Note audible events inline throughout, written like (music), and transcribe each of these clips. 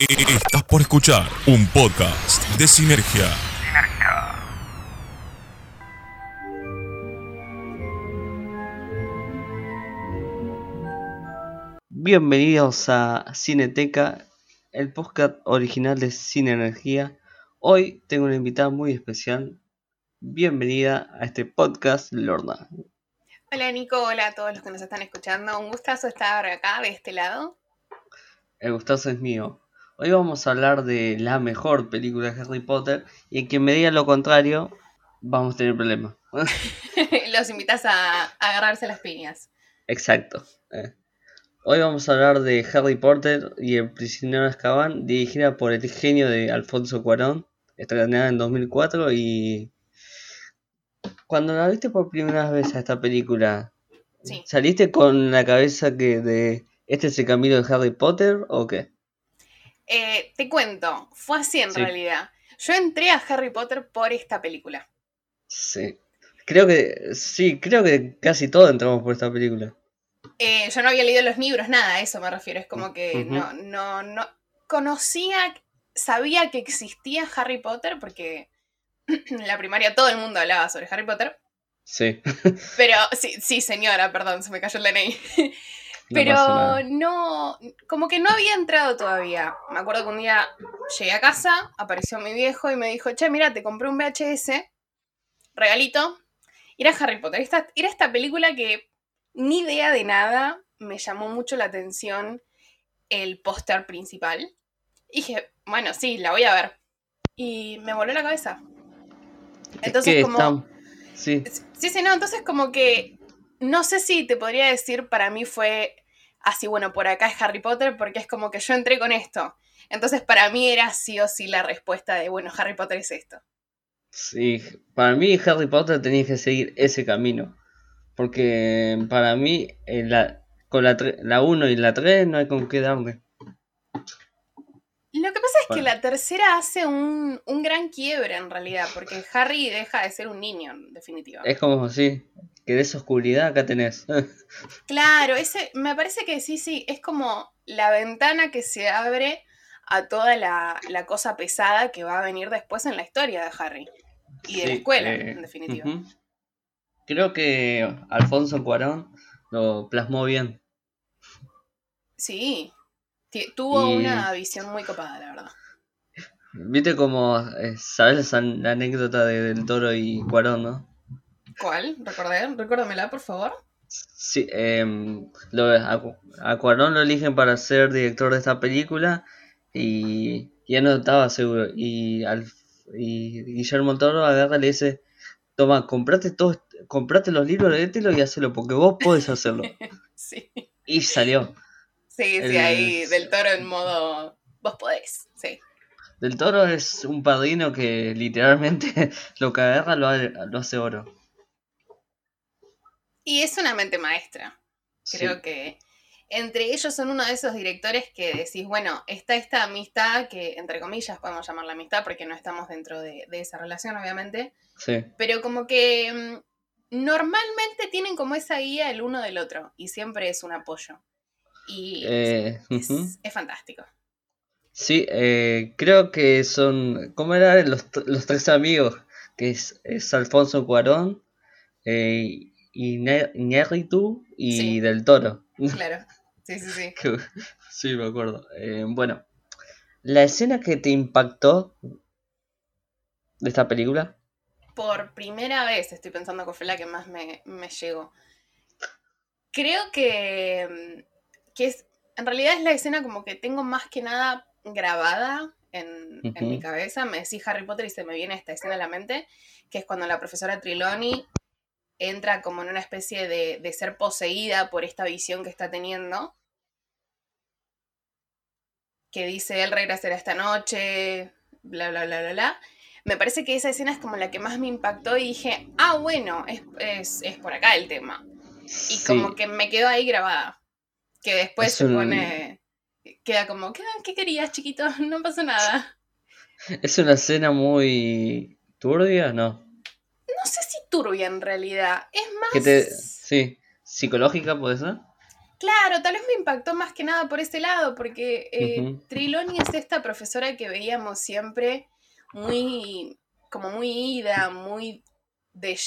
Estás por escuchar un podcast de Sinergia. Bienvenidos a Cineteca, el podcast original de Cine Energía. Hoy tengo una invitada muy especial. Bienvenida a este podcast, Lorna. Hola Nico, hola a todos los que nos están escuchando. Un gustazo estar acá de este lado. El gustazo es mío. Hoy vamos a hablar de la mejor película de Harry Potter y en quien me diga lo contrario, vamos a tener problemas. (laughs) los invitas a, agarrarse las piñas. Exacto. Eh. Hoy vamos a hablar de Harry Potter y el prisionero de Azkaban, dirigida por el genio de Alfonso Cuarón, estrenada en 2004 y cuando la viste por primera vez a esta película, ¿saliste con la cabeza que de este es el camino de Harry Potter o qué? Eh, te cuento, fue así en realidad. Yo entré a Harry Potter por esta película. Sí. Creo que, sí, creo que casi todos entramos por esta película. Eh, yo no había leído los libros, nada, a eso me refiero. Es como que no, no, no. Conocía, sabía que existía Harry Potter porque (clears throat) en la primaria todo el mundo hablaba sobre Harry Potter. Sí. (laughs) Pero, sí, sí, señora, perdón, se me cayó el DNI. (laughs) Pero no, como que no había entrado todavía. Me acuerdo que un día llegué a casa, apareció mi viejo y me dijo, che, mira, te compré un VHS, regalito. Y era Harry Potter. Esta, era esta película que ni idea de nada me llamó mucho la atención el póster principal. Y dije, bueno, sí, la voy a ver. Y me voló la cabeza. Entonces, como. Sí. sí, sí, no, entonces como que. No sé si te podría decir, para mí fue así, bueno, por acá es Harry Potter, porque es como que yo entré con esto. Entonces, para mí era sí o sí la respuesta de, bueno, Harry Potter es esto. Sí, para mí Harry Potter tenía que seguir ese camino. Porque para mí, la, con la 1 y la 3 no hay con qué darle. Lo que pasa es que la tercera hace un, gran quiebre en realidad, porque Harry deja de ser un niño, en definitiva. Es como, sí, que de esa oscuridad acá tenés. (laughs) claro, ese, me parece que sí, sí, es como la ventana que se abre a toda la, cosa pesada que va a venir después en la historia de Harry y de la escuela, eh, en definitiva. Creo que Alfonso Cuarón lo plasmó bien. Sí, tuvo una visión muy copada, la verdad. Viste como, eh, ¿sabes la anécdota de Del Toro y Cuarón, no? ¿Cuál? ¿Recordé? Recuérdamela, por favor. Sí, eh, lo, a, Cuarón lo eligen para ser director de esta película y ya no estaba seguro. Y, al, y Guillermo Toro agarra y le dice, toma, comprate, todo, comprate los libros, léetelo y hacelo, porque vos podés hacerlo. (laughs) sí. Y salió. Sí, sí, ahí del toro en modo, vos podés, sí. Del toro es un padrino que literalmente (laughs) lo que agarra lo, lo hace oro. Y es una mente maestra. Creo que entre ellos son uno de esos directores que decís, bueno, está esta amistad, que entre comillas podemos llamarla amistad porque no estamos dentro de, esa relación, obviamente. Sí. Pero como que mm, normalmente tienen como esa guía el uno del otro y siempre es un apoyo. Y es, eh, fantástico. Sí, eh, creo que son, ¿cómo eran los, los tres amigos? Que es, Alfonso Cuarón eh, y tú y Del Toro. (laughs) Claro, sí, sí, sí. sí, me acuerdo. bueno, la escena que te impactó de esta película. Por primera vez estoy pensando que fue la que más me, me llegó. Creo que que es, en realidad es la escena como que tengo más que nada grabada en, mi cabeza. Me decís Harry Potter y se me viene esta escena a la mente, que es cuando la profesora Triloni entra como en una especie de, de ser poseída por esta visión que está teniendo. Que dice, él regresará esta noche, bla, bla, bla, bla, bla. Me parece que esa escena es como la que más me impactó y dije, ah, bueno, es, por acá el tema. Y como que me quedó ahí grabada. Que después se pone. Queda como, ¿qué, querías, chiquito? (laughs) No pasó nada. Es una escena muy turbia, ¿no? Turbia en realidad. Es más. Sí, psicológica puede ser. Claro, tal vez me impactó más que nada por ese lado, porque eh, Triloni es esta profesora que veíamos siempre muy, como muy ida, muy de,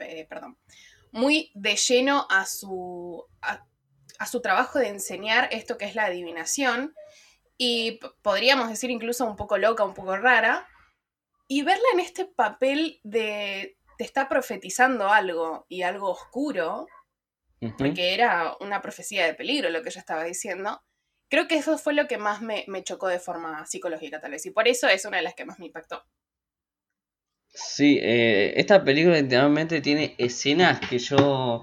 eh, perdón, muy de lleno a su, a, su trabajo de enseñar esto que es la adivinación, y podríamos decir incluso un poco loca, un poco rara, y verla en este papel de te está profetizando algo y algo oscuro, porque era una profecía de peligro lo que ella estaba diciendo. Creo que eso fue lo que más me, chocó de forma psicológica, tal vez, y por eso es una de las que más me impactó. Sí, eh, esta película literalmente tiene escenas que yo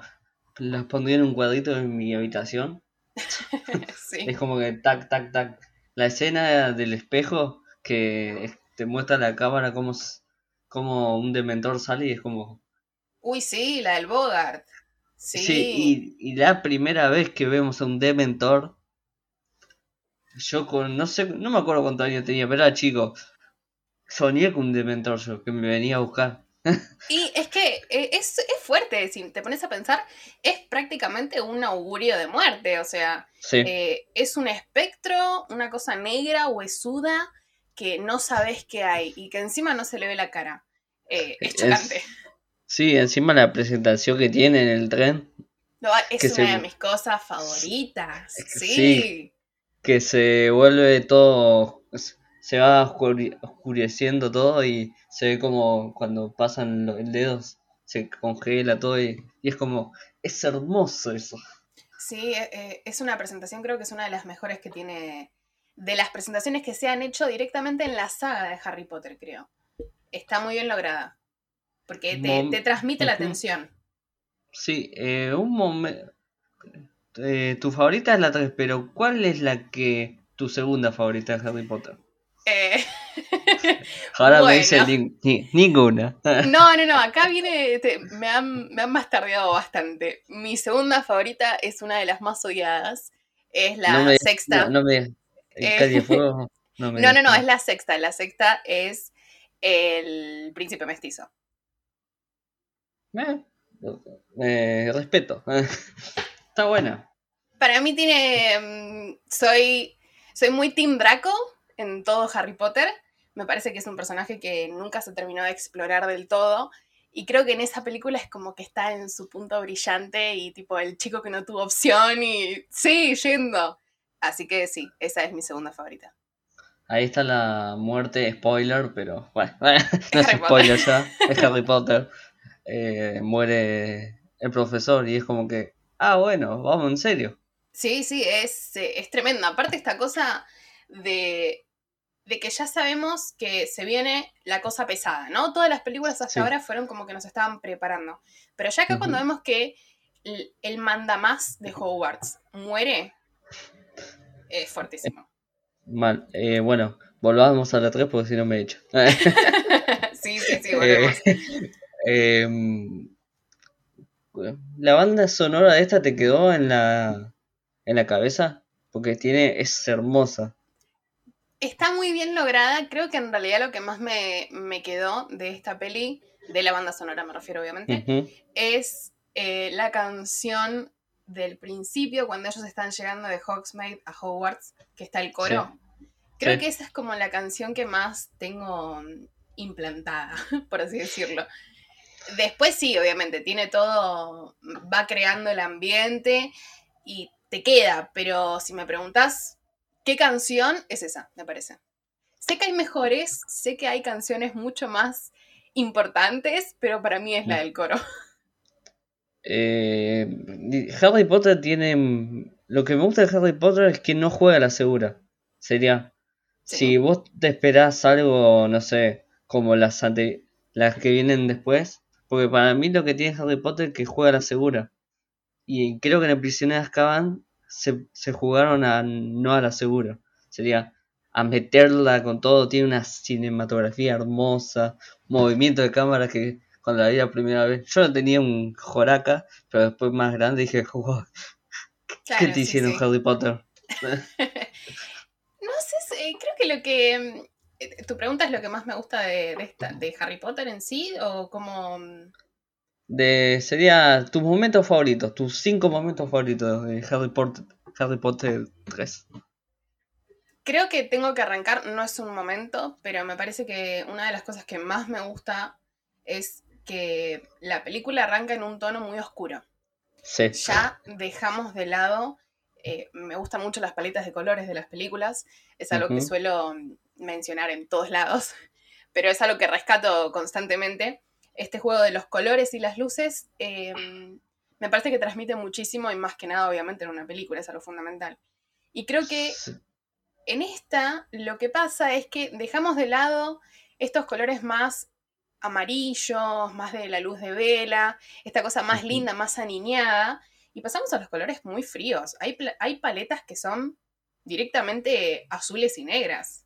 las pondría en un cuadrito en mi habitación. (laughs) Es como que tac, tac, tac. La escena del espejo que te muestra la cámara como, como un dementor sale y es como... Uy, sí, la del Bogart. Sí, y, la primera vez que vemos a un Dementor, yo con, no sé, no me acuerdo cuántos años tenía, pero era chico. Soñé con un Dementor yo, que me venía a buscar. (laughs) Y es que eh, es, es, fuerte, si te pones a pensar, es prácticamente un augurio de muerte, o sea, eh, es un espectro, una cosa negra, huesuda, que no sabes qué hay y que encima no se le ve la cara. Eh, es chocante. Sí, encima la presentación que tiene en el tren. No, es una de mis cosas favoritas. Sí. Que se vuelve todo. Se va oscureciendo todo y se ve como cuando pasan los dedos se congela todo y, es como. Es hermoso eso. Sí, e, e, es una presentación, creo que es una de las mejores que tiene. De las presentaciones que se han hecho directamente en la saga de Harry Potter, creo. Está muy bien lograda porque te, transmite la atención. Sí, eh, un momento... Eh, tu favorita es la 3, pero ¿cuál es la que tu segunda favorita de Harry Potter? Eh... (laughs) Ahora me dice ninguna. (laughs) no, no, no, acá viene, me, han, me han bastardeado bastante. Mi segunda favorita es una de las más odiadas, es la sexta. No, me, eh, (laughs) no, no, no, no, es la sexta. La sexta es el príncipe mestizo. Eh, eh, respeto. (laughs) Está buena. Para mí tiene. Mm, soy. Soy muy Team Draco en todo Harry Potter. Me parece que es un personaje que nunca se terminó de explorar del todo. Y creo que en esa película es como que está en su punto brillante y tipo el chico que no tuvo opción y sí, yendo. Así que sí, esa es mi segunda favorita. Ahí está la muerte, spoiler, pero bueno, (laughs) no es spoiler ya, es (laughs) Harry Potter. Eh, muere el profesor y es como que, ah, bueno, vamos en serio. Sí, sí, es, eh, es tremendo. Aparte esta cosa de, de que ya sabemos que se viene la cosa pesada, ¿no? Todas las películas hasta ahora fueron como que nos estaban preparando. Pero ya acá cuando vemos que el, el mandamás de Hogwarts muere, es fuertísimo. (laughs) Mal. Eh, bueno, volvamos a la 3 porque si no me he hecho. (laughs) sí, sí, sí, volvemos. (laughs) Em, la banda sonora de esta te quedó en la, en la cabeza porque tiene es hermosa. Está muy bien lograda. Creo que en realidad lo que más me, quedó de esta peli, de la banda sonora me refiero obviamente, es eh, la canción del principio cuando ellos están llegando de Hogsmeade a Hogwarts, que está el coro. Creo que esa es como la canción que más tengo implantada, (laughs) por así decirlo. Después sí, obviamente, tiene todo, va creando el ambiente y te queda, pero si me preguntas, ¿qué canción es esa? Me parece. Sé que hay mejores, sé que hay canciones mucho más importantes, pero para mí es la del coro. (laughs) Eh, Harry Potter tiene... Lo que me gusta de Harry Potter es que no juega a la segura. Sería... Si vos te esperás algo, no sé, como las, las que vienen después, porque para mí lo que tiene Harry Potter es que juega a la segura. Y creo que en el prisionero de Azkaban se, se jugaron a no a la segura. Sería a meterla con todo. Tiene una cinematografía hermosa, movimiento de cámara que cuando la vi la primera vez. Yo no tenía un Joraca, pero después más grande dije, ¿qué te hicieron Harry Potter? (laughs) no sé, creo que lo que eh, ¿Tu pregunta es lo que más me gusta de, de, Harry Potter en sí? ¿O como.? de sería tus momentos favoritos, tus cinco momentos favoritos de Harry Potter, Harry Potter 3. Creo que tengo que arrancar, no es un momento, pero me parece que una de las cosas que más me gusta es que la película arranca en un tono muy oscuro. Sí. Ya dejamos de lado, eh, me gustan mucho las paletas de colores de las películas, es algo que suelo mencionar en todos lados, (laughs) pero es algo que rescato constantemente este juego de los colores y las luces em, me parece que transmite muchísimo y más que nada, obviamente, en una película, es algo fundamental. Y creo que en esta lo que pasa es que dejamos de lado estos colores más amarillos, más de la luz de vela, esta cosa más linda, más aniñada, y pasamos a los colores muy fríos. Hay, hay paletas que son directamente azules y negras.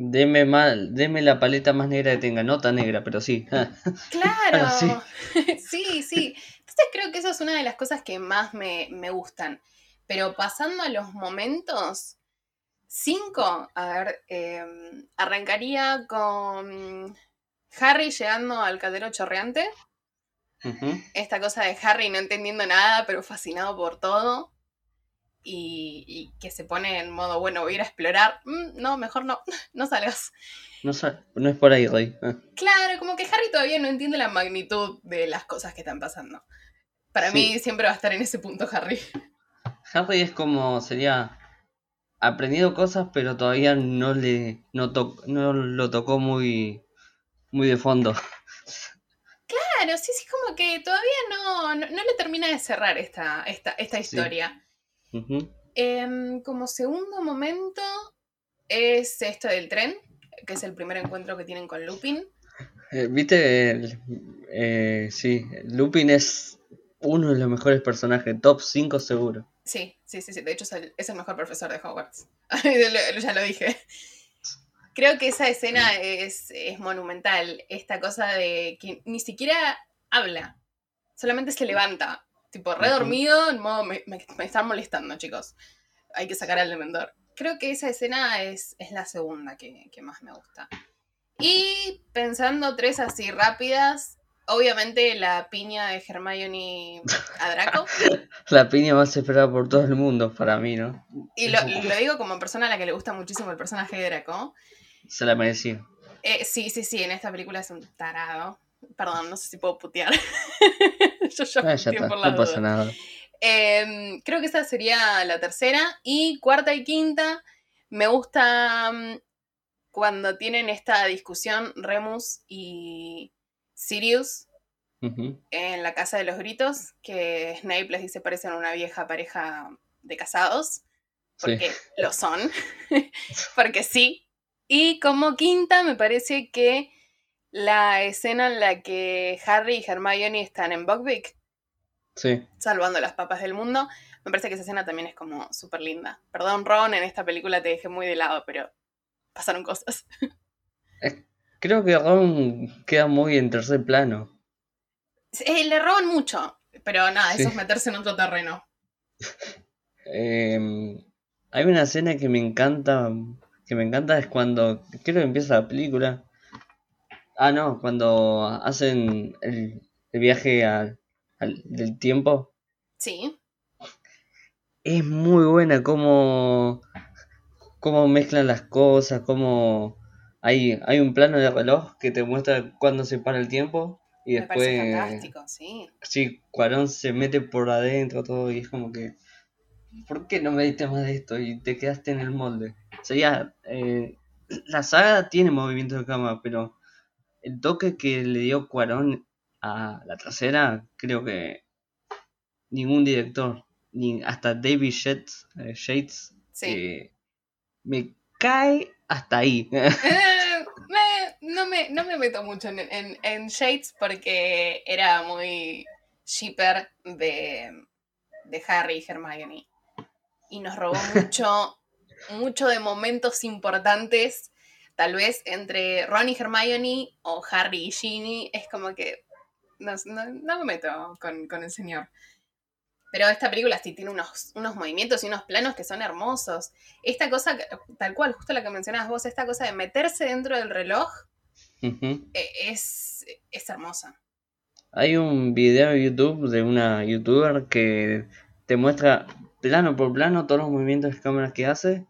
Deme, mal, deme la paleta más negra que tenga, no tan negra, pero sí. (laughs) Claro, (laughs) sí. sí, Entonces creo que eso es una de las cosas que más me, gustan. Pero pasando a los momentos, cinco, a ver, em, arrancaría con Harry llegando al caldero chorreante. Esta cosa de Harry no entendiendo nada, pero fascinado por todo y, que se pone en modo, bueno, voy a ir a explorar. Mm, no, mejor no, (laughs) no salgas. No, no es por ahí, Rey. Ah. Claro, como que Harry todavía no entiende la magnitud de las cosas que están pasando. Para mí siempre va a estar en ese punto Harry. Harry es como, sería, aprendido cosas, pero todavía no le, no, no lo tocó muy, muy de fondo. Claro, sí, sí, como que todavía no, no, le termina de cerrar esta, esta, esta historia. Em, como segundo momento es esto del tren, que es el primer encuentro que tienen con Lupin. Eh, Viste, eh, sí, Lupin es uno de los mejores personajes, top 5 seguro. Sí, sí, sí, sí, de hecho es el, mejor profesor de Hogwarts. (laughs) ya lo dije. Creo que esa escena es, es, monumental, esta cosa de que ni siquiera habla, solamente se levanta Tipo, redormido, en modo, me, están molestando, chicos. Hay que sacar al dementor. Creo que esa escena es, es la segunda que, más me gusta. Y pensando tres así rápidas, obviamente la piña de Hermione a Draco. (laughs) la piña más esperada por todo el mundo, para mí, ¿no? Y lo, digo como persona a la que le gusta muchísimo el personaje de Draco. Se la merecía. Eh, sí, sí, sí, en esta película es un tarado. Perdón, no sé si puedo putear. (laughs) Yo ya, ah, por la no pasa nada. Em, creo que esa sería la tercera. Y cuarta y quinta, me gusta mm, cuando tienen esta discusión Remus y Sirius en la casa de los gritos, que Snape les dice parecen una vieja pareja de casados, porque lo son, (laughs) porque sí. Y como quinta, me parece que la escena en la que Harry y Hermione están en Buckbeak. Sí. Salvando las papas del mundo. Me parece que esa escena también es como súper linda. Perdón, Ron, en esta película te dejé muy de lado, pero pasaron cosas. (laughs) Creo que Ron queda muy en tercer plano. le roban mucho, pero nada, eso es meterse en otro terreno. (laughs) Em, hay una escena que me encanta, que me encanta es cuando creo que empieza la película Ah, no, cuando hacen el, viaje al, del tiempo. Sí. Es muy buena cómo, cómo mezclan las cosas, cómo hay, hay un plano de reloj que te muestra cuándo se para el tiempo y Me después... fantástico, sí. Sí, Cuarón se mete por adentro todo y es como que... ¿Por qué no me diste más de esto? Y te quedaste en el molde. O sea, ya, eh, la saga tiene movimiento de cámara, pero el toque que le dio Cuarón a la trasera, creo que ningún director, ni hasta David Shades, eh, me cae hasta ahí. (laughs) Eh, no, me, no, me, meto mucho en, en, Shades porque era muy shipper de, de Harry y Hermione. Y nos robó mucho, mucho de momentos importantes tal vez entre Ron y Hermione o Harry y Ginny, es como que no, me meto con, el señor. Pero esta película sí tiene unos, unos movimientos y unos planos que son hermosos. Esta cosa, tal cual, justo la que mencionabas vos, esta cosa de meterse dentro del reloj e, es, es hermosa. Hay un video en YouTube de una youtuber que te muestra plano por plano todos los movimientos de cámaras que hace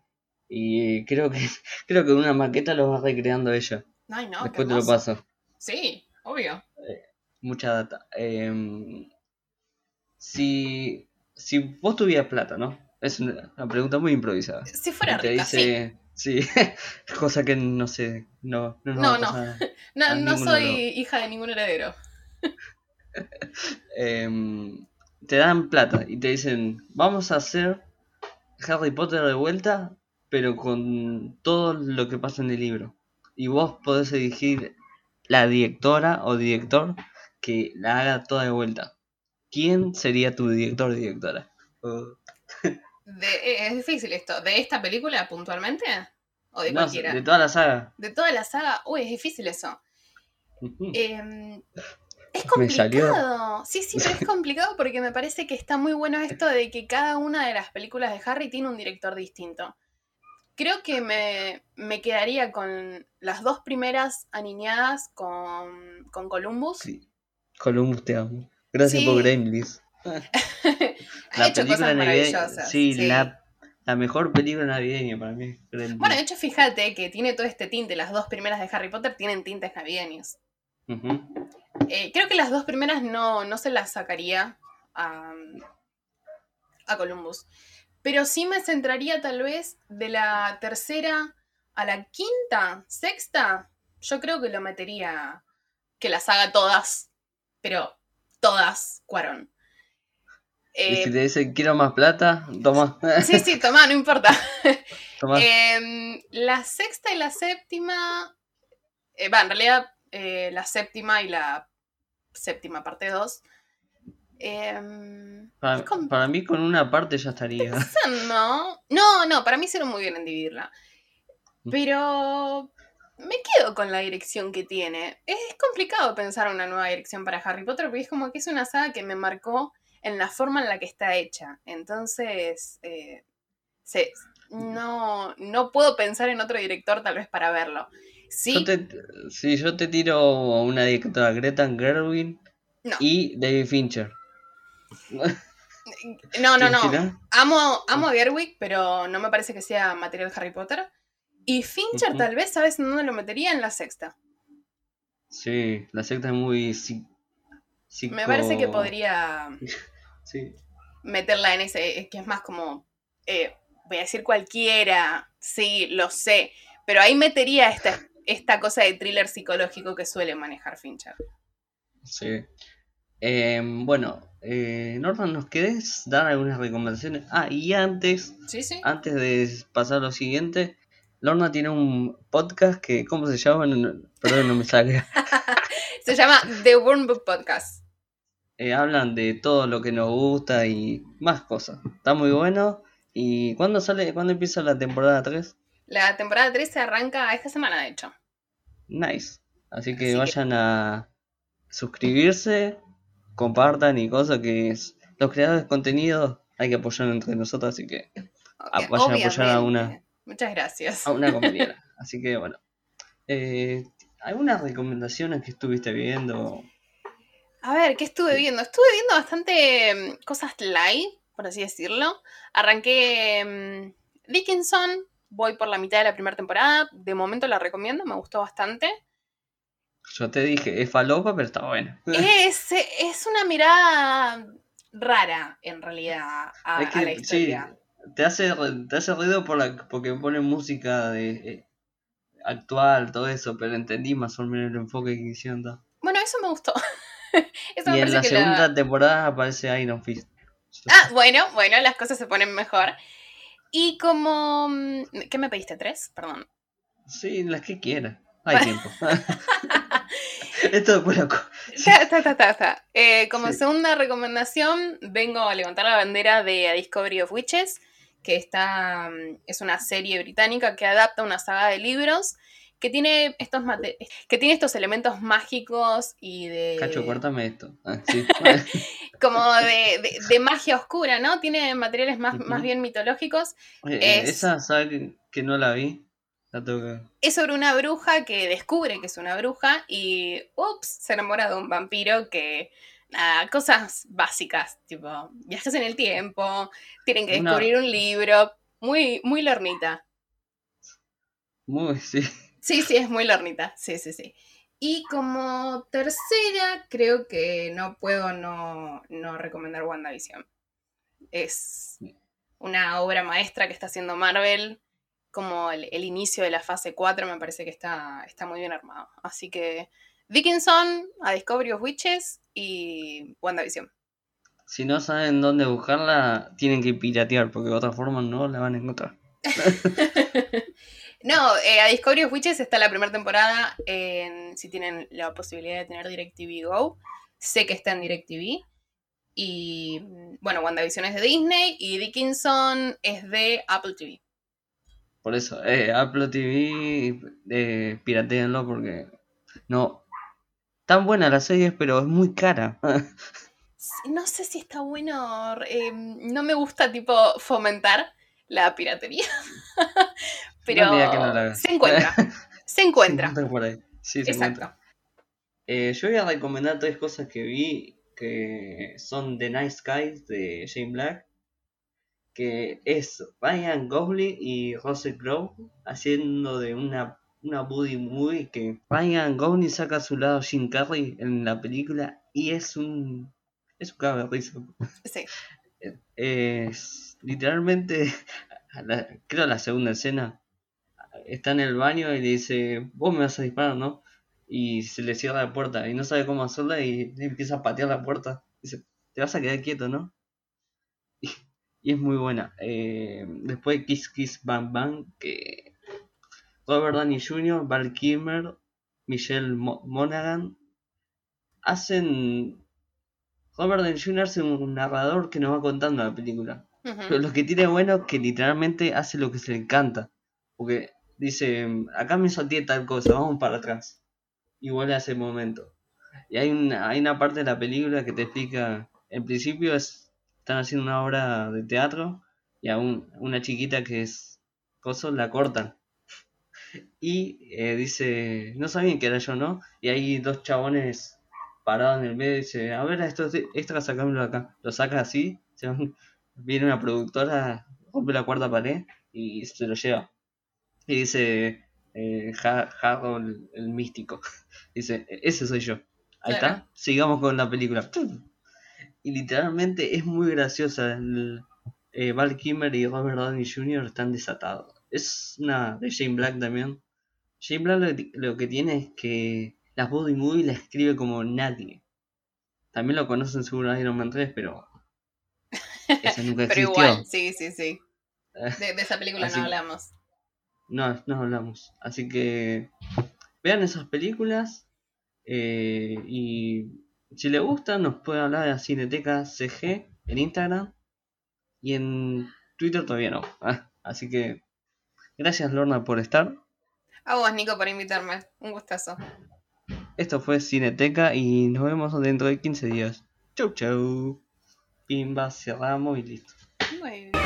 y creo que (laughs) creo que una maqueta lo va recreando ella. Ay, no, Después te lo paso. Sí, obvio. Mucha data. Em, si, si vos tuvieras plata, ¿no? Es una, pregunta muy improvisada. Si fuera te rica, dice, sí. (laughs) cosa que no sé, no, no, (laughs) no, no. no, no soy hija de ningún heredero. Em, te dan plata y te dicen, vamos a hacer Harry Potter de vuelta, pero con todo lo que pasa en el libro. Y vos podés elegir la directora o director que la haga toda de vuelta. ¿Quién sería tu director o directora? (laughs) Eh, es difícil esto. ¿De esta película puntualmente? ¿O de cualquiera? De toda la saga. De toda la saga. Uy, es difícil eso. Em, es complicado. Sí, sí, pero es (laughs) complicado porque me parece que está muy bueno esto de que cada una de las películas de Harry tiene un director distinto. Creo que me, me quedaría con las dos primeras aniñadas con, con Columbus. Sí. Columbus te amo. Gracias por Gremlins. (laughs) ha hecho cosas maravillosas. Sí, La, mejor película navideña para mí. Bueno, de hecho, fíjate que tiene todo este tinte. Las dos primeras de Harry Potter tienen tintes navideños. Eh, creo que las dos primeras no, no se las sacaría a, a Columbus. Pero sí me centraría tal vez de la tercera a la quinta, sexta. Yo creo que lo metería que las haga todas. Pero todas, Cuarón. y si eh, te dicen quiero más plata, toma. (laughs) Sí, sí, toma, no importa. (laughs) Em, la sexta y la séptima. Eh, va, en realidad, eh, la séptima y la séptima parte 2 Em, para, mí con una parte ya estaría. (laughs) No, no, no, para mí hicieron muy bien en dividirla. Mm. Pero me quedo con la dirección que tiene. Es complicado pensar una nueva dirección para Harry Potter porque es como que es una saga que me marcó en la forma en la que está hecha. Entonces, eh, no, no puedo pensar en otro director tal vez para verlo. Sí, yo te, si yo te tiro una directora, Greta Gerwin y David Fincher. (laughs) No, no, no. Amo, amo a Gerwig, pero no me parece que sea material Harry Potter. Y Fincher, tal vez, ¿sabes dónde lo metería? En la sexta. Sí, la sexta es muy. Me parece que podría. (laughs) Meterla en ese. Que es más como. Eh, voy a decir cualquiera. Sí, lo sé. Pero ahí metería esta, esta cosa de thriller psicológico que suele manejar Fincher. Sí. Em, bueno, eh, Norman, ¿nos querés dar algunas recomendaciones? Ah, y antes, antes de pasar a lo siguiente, Lorna tiene un podcast que, ¿cómo se llama? perdón, no me sale. (laughs) se llama The Worm Book Podcast. Eh, hablan de todo lo que nos gusta y más cosas. Está muy bueno. ¿Y cuándo sale, cuándo empieza la temporada 3? La temporada 3 se arranca esta semana, de hecho. Nice. Así que vayan a suscribirse, compartan y cosas que los creadores de contenido hay que apoyar entre nosotros, así que vayan a apoyar a una. Muchas gracias. A una compañera. (laughs) así que bueno. Eh, ¿Algunas recomendaciones que estuviste viendo? A ver, ¿qué estuve viendo? Estuve viendo bastante mm, cosas live, por así decirlo. Arranqué mm, Dickinson, voy por la mitad de la primera temporada. De momento la recomiendo, me gustó bastante. Yo te dije, es falopa, pero está bueno. Es, es una mirada rara, en realidad, a, la historia. te hace, te hace ruido por la, porque pone música de eh, actual, todo eso, pero entendí más o menos el enfoque que hicieron. Bueno, eso me gustó. (laughs) y en la segunda temporada aparece Iron Fist. Ah, bueno, bueno, las cosas se ponen mejor. Y como... Mm, ¿Qué me pediste? ¿Tres? Perdón. Sí, las que quieras. Hay tiempo. (laughs) Esto es loco. (laughs) Eh, como segunda recomendación, vengo a levantar la bandera de A Discovery of Witches, que está, mm, es una serie británica que adapta una saga de libros que tiene estos que tiene estos elementos mágicos y de. Cacho, cuéntame esto. Ah, (laughs) (laughs) como de, magia oscura, ¿no? Tiene materiales más, más bien mitológicos. Eh, esa, ¿sabes que no la vi? Es sobre una bruja que descubre que es una bruja y, ups, se enamora de un vampiro que, nada, cosas básicas, tipo, viajes en el tiempo, tienen que descubrir un libro, muy, muy lornita. Muy, sí. Sí, sí, es muy lornita, sí, sí, sí. Y como tercera, creo que no puedo no, no recomendar WandaVision. Es una obra maestra que está haciendo Marvel como el, inicio de la fase 4 me parece que está, está muy bien armado. Así que Dickinson, A Discovery of Witches y WandaVision. Si no saben dónde buscarla, tienen que piratear, porque de otra forma no la van a encontrar. (laughs) (laughs) no, eh, A Discovery of Witches está la primera temporada, en, si tienen la posibilidad de tener DirecTV Go. Sé que está en DirecTV. Y bueno, WandaVision es de Disney y Dickinson es de Apple TV. Por eso, eh, Apple TV, eh, pirateenlo porque no. Tan buena la serie, pero es muy cara. no sé si está bueno. Eh, no me gusta, tipo, fomentar la piratería. (laughs) pero (laughs) se encuentra. se encuentra. por ahí. Sí, se Exacto. Eh, yo voy a recomendar tres cosas que vi que son The Nice Guys de Jane Black que es Ryan Gosling y Russell Crowe haciendo de una, una buddy movie que Ryan Gosling saca a su lado Jim Carrey en la película y es un es un risa. Sí. (laughs) Es literalmente (laughs) creo la segunda escena está en el baño y le dice, "Vos me vas a disparar, ¿no?" Y se le cierra la puerta y no sabe cómo hacerla y empieza a patear la puerta. Dice, "Te vas a quedar quieto, ¿no?" (laughs) y es muy buena. Eh, después Kiss Kiss Bang Bang, que Robert Downey Jr., Val Kilmer, Michelle Monaghan hacen. Robert Downey Jr. hace un narrador que nos va contando la película. Pero lo que tiene bueno es que literalmente hace lo que se le encanta. Porque dice, acá me solté tal cosa, vamos para atrás. Y vuelve a ese momento. Y hay una, hay una parte de la película que te explica, en principio es están haciendo una obra de teatro y a una chiquita que es coso la cortan. Y eh, dice, no sabían que era yo, ¿no? Y hay dos chabones parados en el medio y dice, a ver, esto extra sacámelo acá. Lo saca así, viene una productora, rompe la cuarta pared y se lo lleva. Y dice, eh, el, místico. (laughs) Dice, ese soy yo. Ahí está, sigamos con la película y literalmente es muy graciosa. El, eh, Val Kimmer y Robert Downey Jr. están desatados. Es una de Shane Black también. Shane Black lo, que tiene es que las body movie la escribe como nadie. También lo conocen seguro Iron Man 3, pero (laughs) eso nunca existió. pero igual, sí, sí, sí. De, esa película no hablamos. No, no hablamos. Así que vean esas películas eh, y si le gusta, nos puede hablar de la Cineteca CG en Instagram y en Twitter todavía no. Ah, así que gracias Lorna por estar. A vos, Nico, por invitarme. Un gustazo. Esto fue Cineteca y nos vemos dentro de 15 días. Chau, chau. Pimba, cerramos y listo. Muy bien.